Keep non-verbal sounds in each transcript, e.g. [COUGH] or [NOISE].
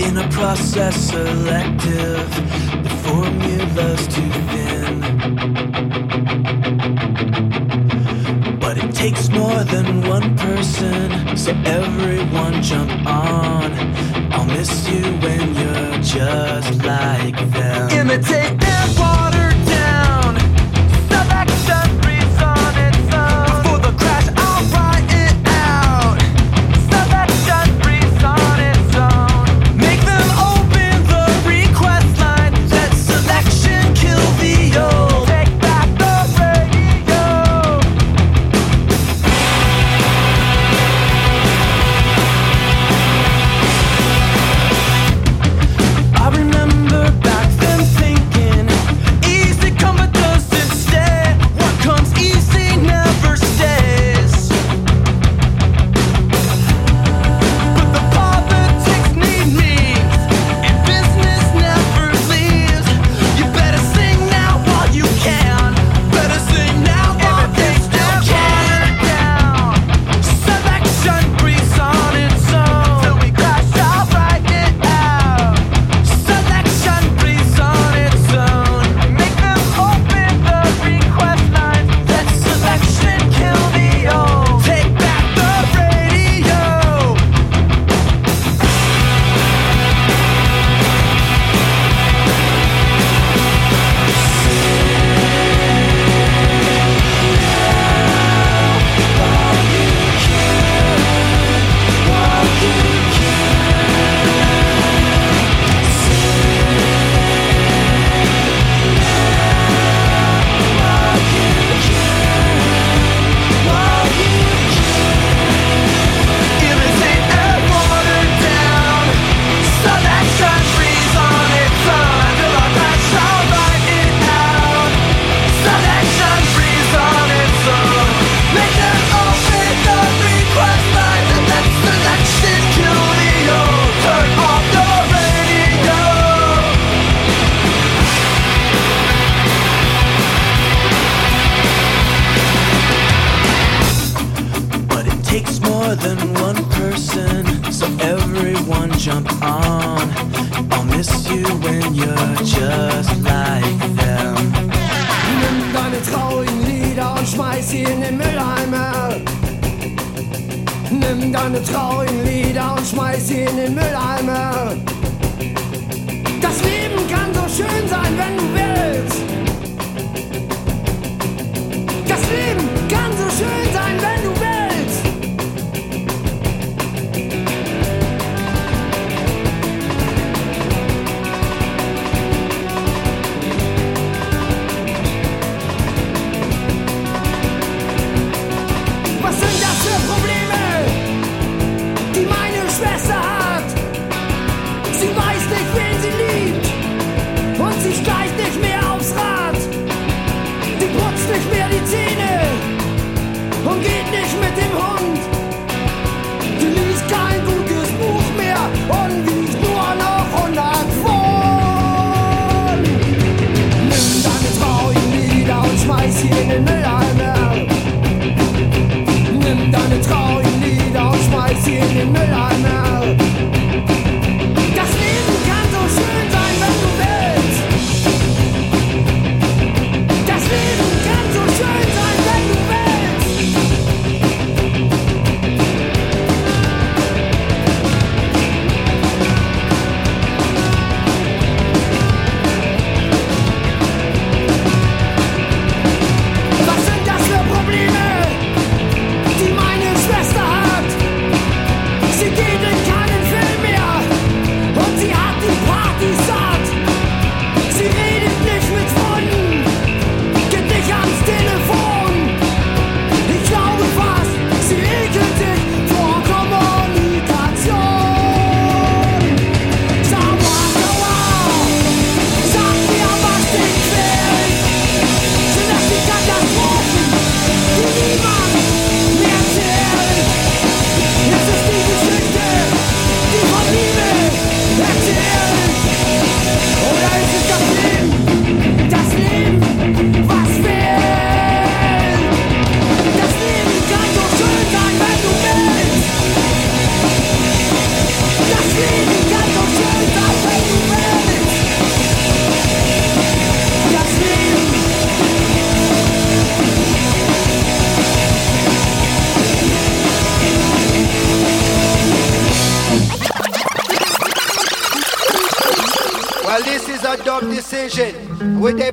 In a process selective, the formula's too thin. But it takes more than one person, so everyone jump on. I'll miss you when you're just like them. Imitate alten Lieder und schmeiß sie in den Mülleimer. Das Leben kann so schön sein, wenn du willst. nicht mit dem Hund.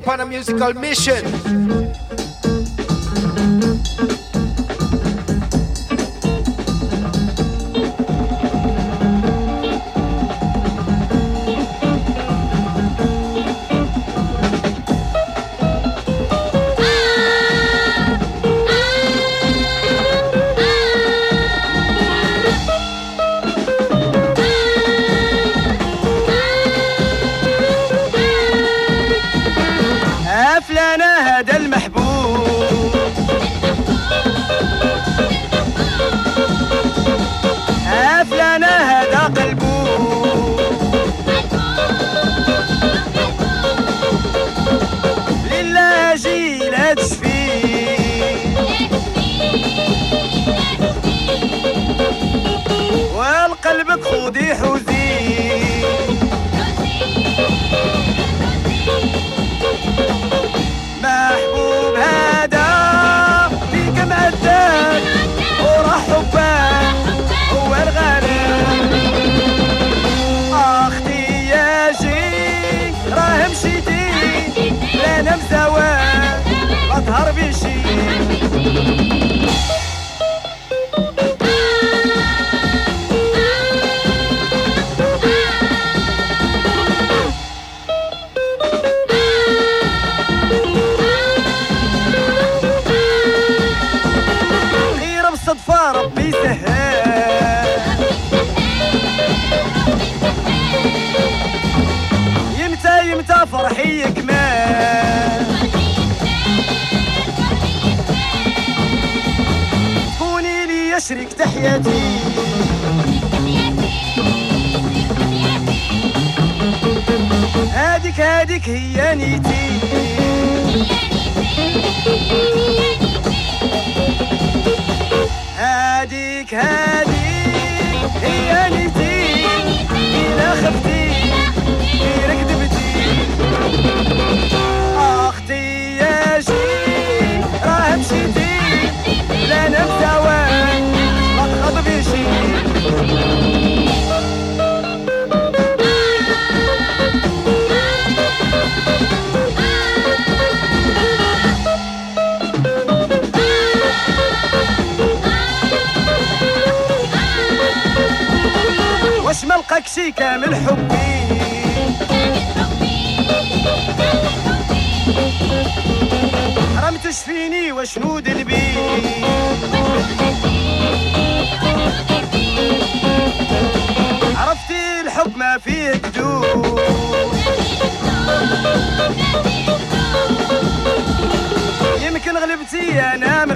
upon a musical mission. ناحيتي هاديك هاديك هي نيتي هاديك هاديك تاكسي كامل حبي. رام فيني وشنو دلبي؟ عرفتي الحب ما فيه بدون يمكن غلبتي أنا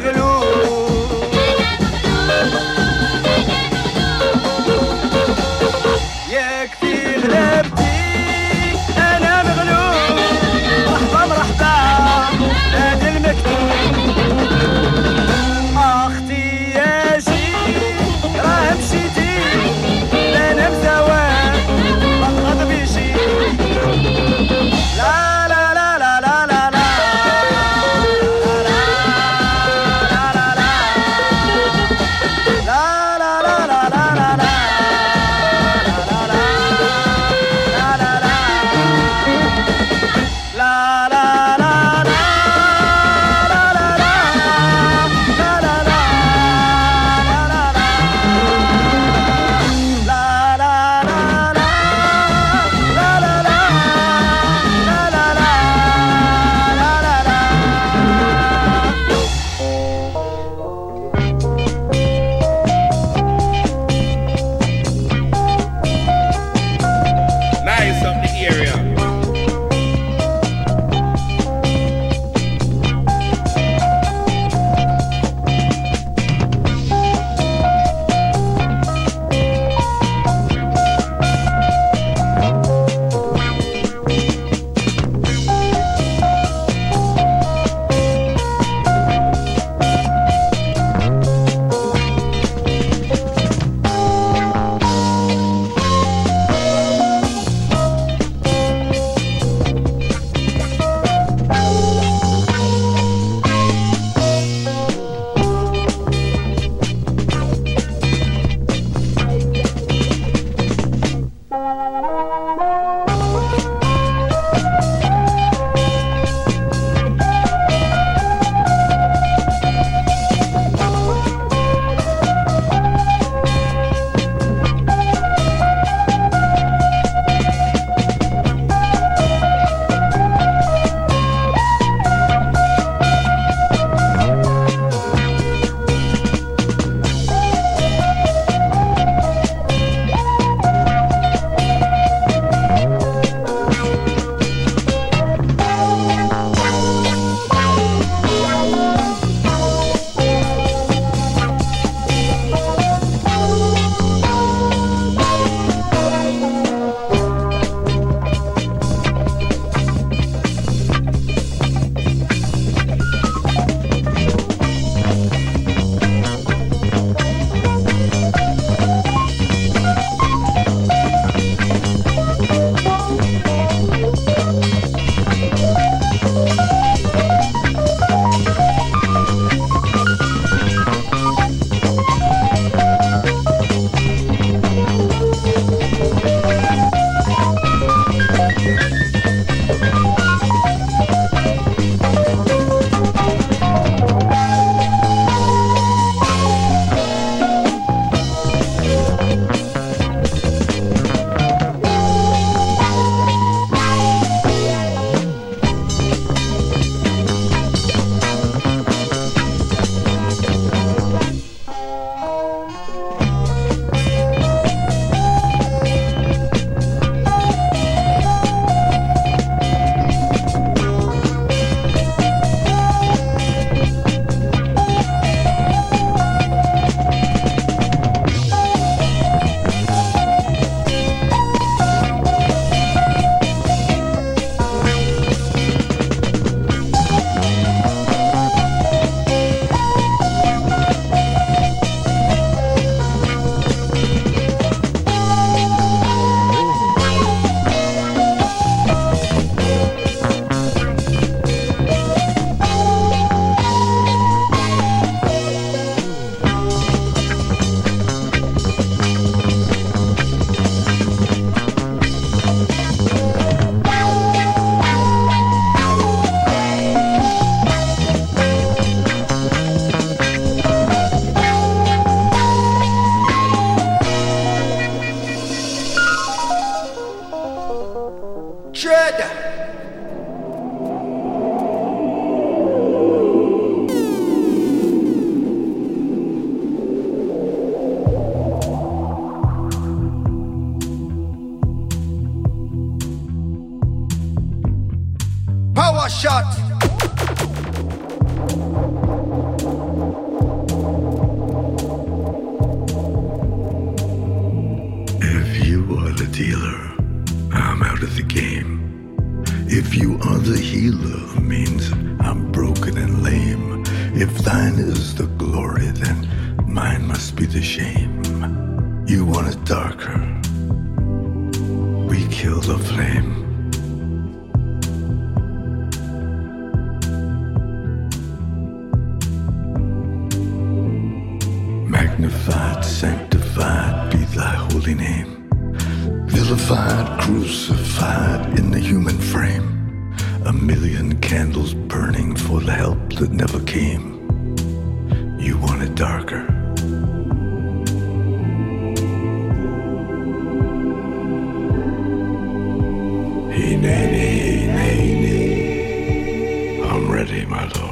Magnified, sanctified be thy holy name. Vilified, crucified in the human frame. A million candles burning for the help that never came. You want it darker. He nay, nay, nay, nay. I'm ready, my lord.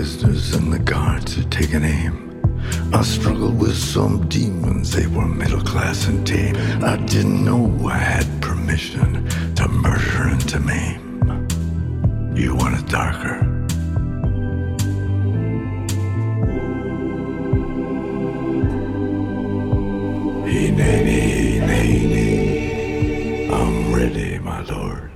Prisoners and the guards are taking aim. I struggled with some demons, they were middle class and tame. I didn't know I had permission to murder and to maim. You want it darker? I'm ready, my lord.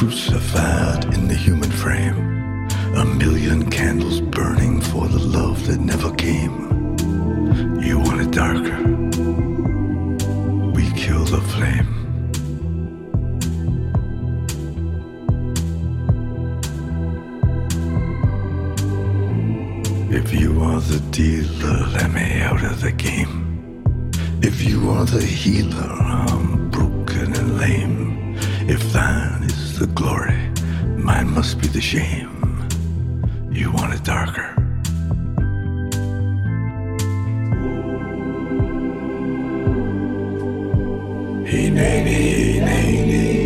Crucified in the human frame. A million candles burning for the love that never came. You want it darker. We kill the flame. If you are the dealer, let me out of the game. If you are the healer, I'm broken and lame. If thine the glory, mine must be the shame. You want it darker. Hey, nay, nay, nay, nay.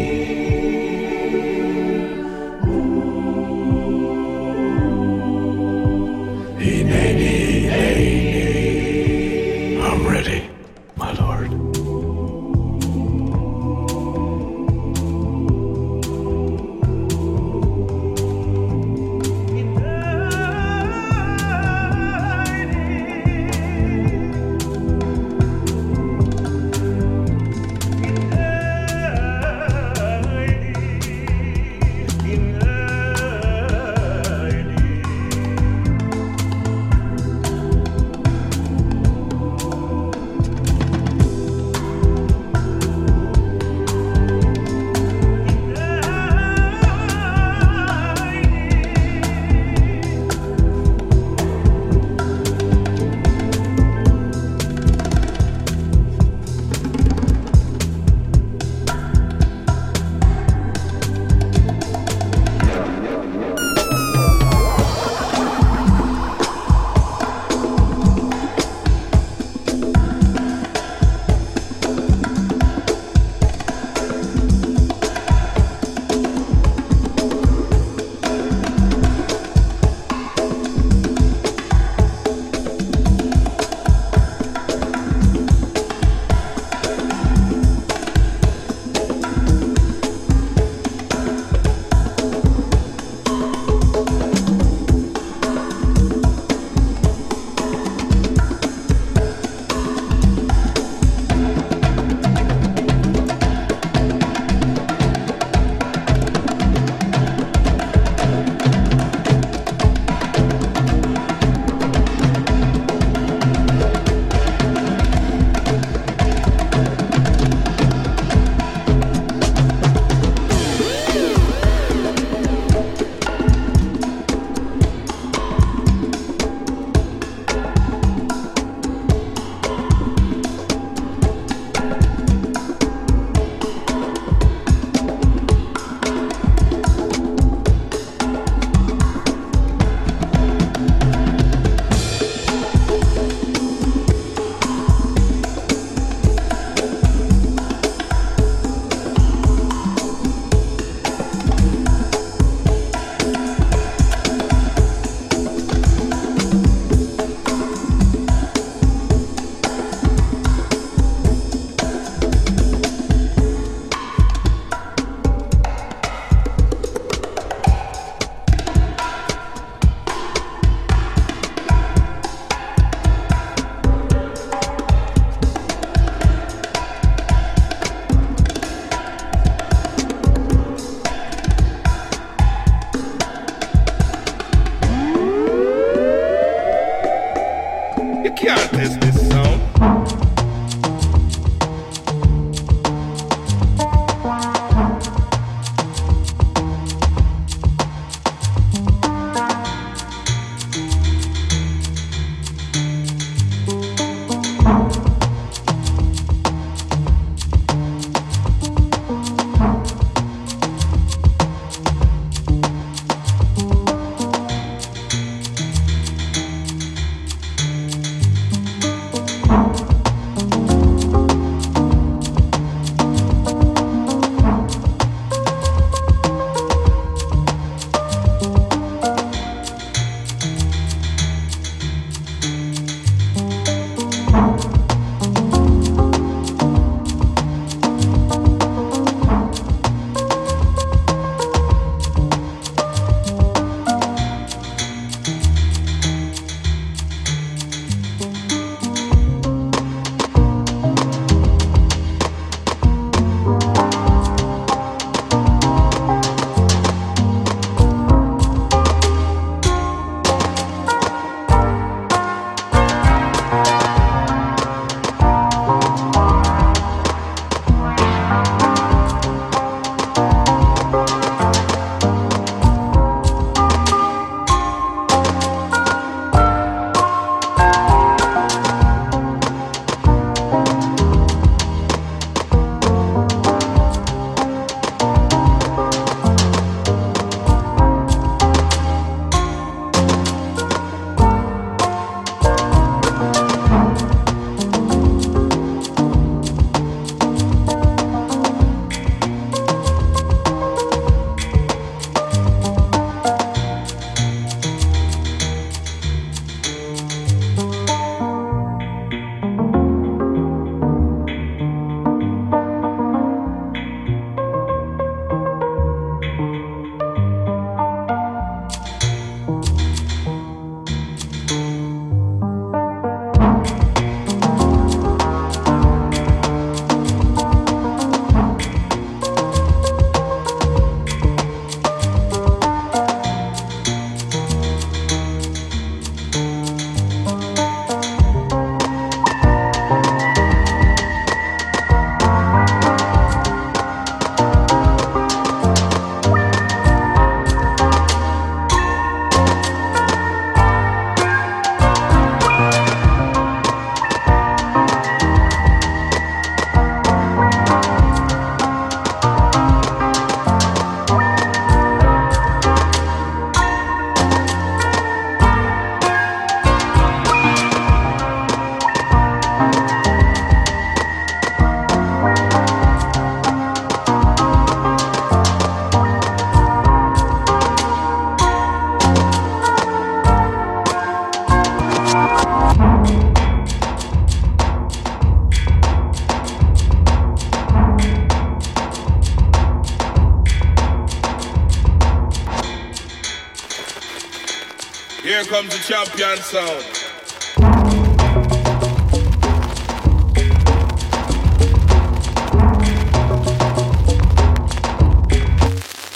European sound.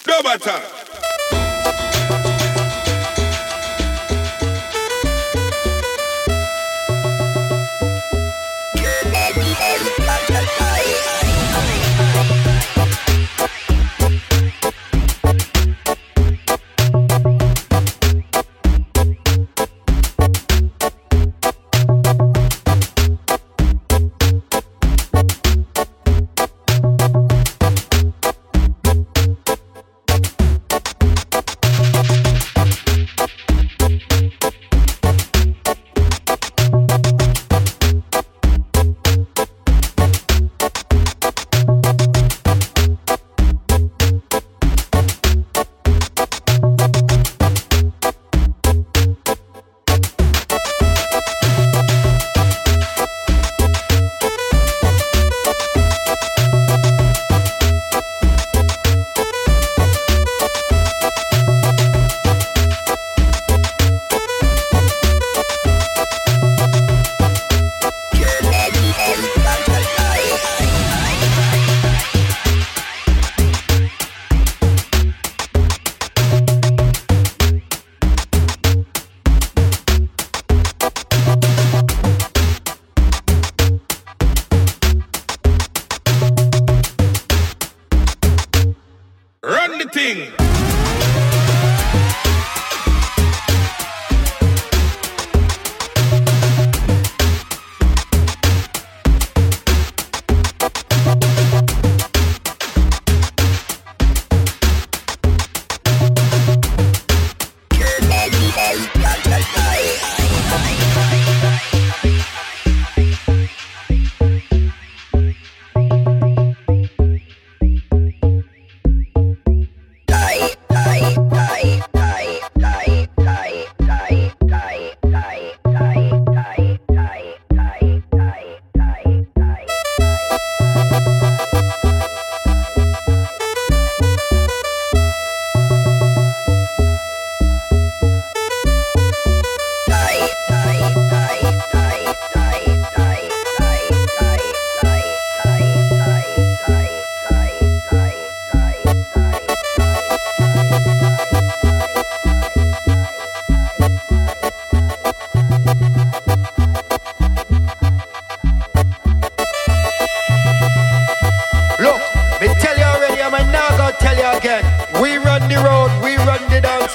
Double time.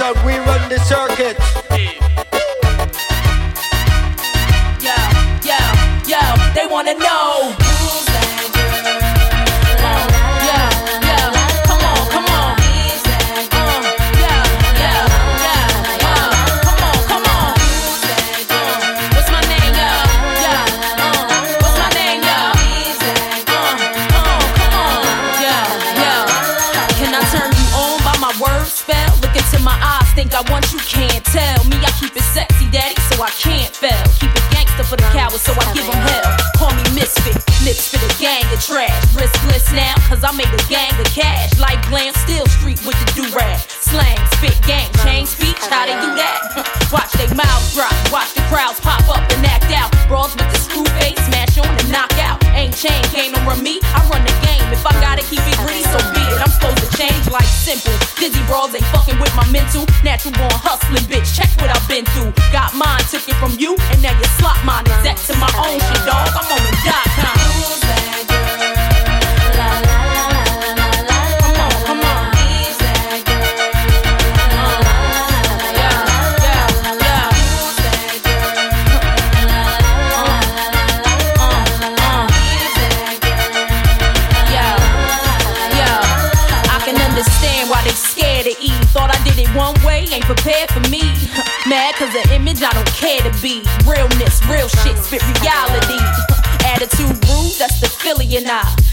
sound, we run the circuit. Yeah, yeah, yeah. they wanna know. trash. Riskless now, cause I make a gang of cash. Like glam, still street with the do rag. Slang, spit, gang, change speech, how they do that? [LAUGHS] watch they mouths drop, watch the crowds pop up and act out. Brawls with the screw face, smash on and knock out. Ain't chain, game over me, I run the game. If I gotta keep it green, so be it. I'm supposed to change like simple. Dizzy brawls ain't fucking with my mental. Natural born hustling, bitch, check what I've been through. Got mine, took it from you, and now you slot mine. Exact to my own shit, dog. be. Realness, real shit, spit reality. [LAUGHS] Attitude rude, that's the Philly and I.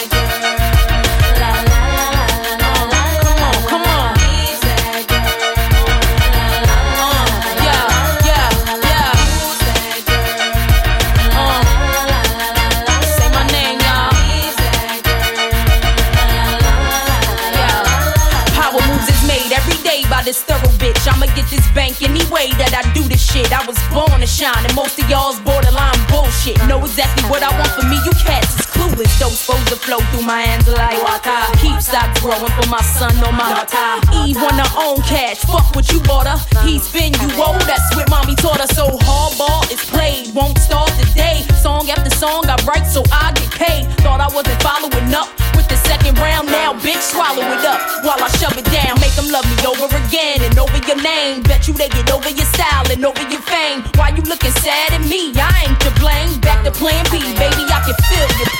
Get this bank any way that I do this shit. I was born to shine, and most of y'all's borderline bullshit. Know exactly what I want for me, you cats is clueless. Those supposed to flow through my hands like water. Keep stocks growing for my son or my daughter. Eve her own cash, fuck what you bought her. He spin you old, that's what mommy taught her. So hardball is played, won't start today. Song after song I write so I get paid. Thought I wasn't following up with the second round, now bitch swallow it up while I shove it down. Make them love me over again and over your name. Bet you they get over your style and over your fame. Why you looking sad at me? I ain't to blame. Back to plan B, baby, I can feel you.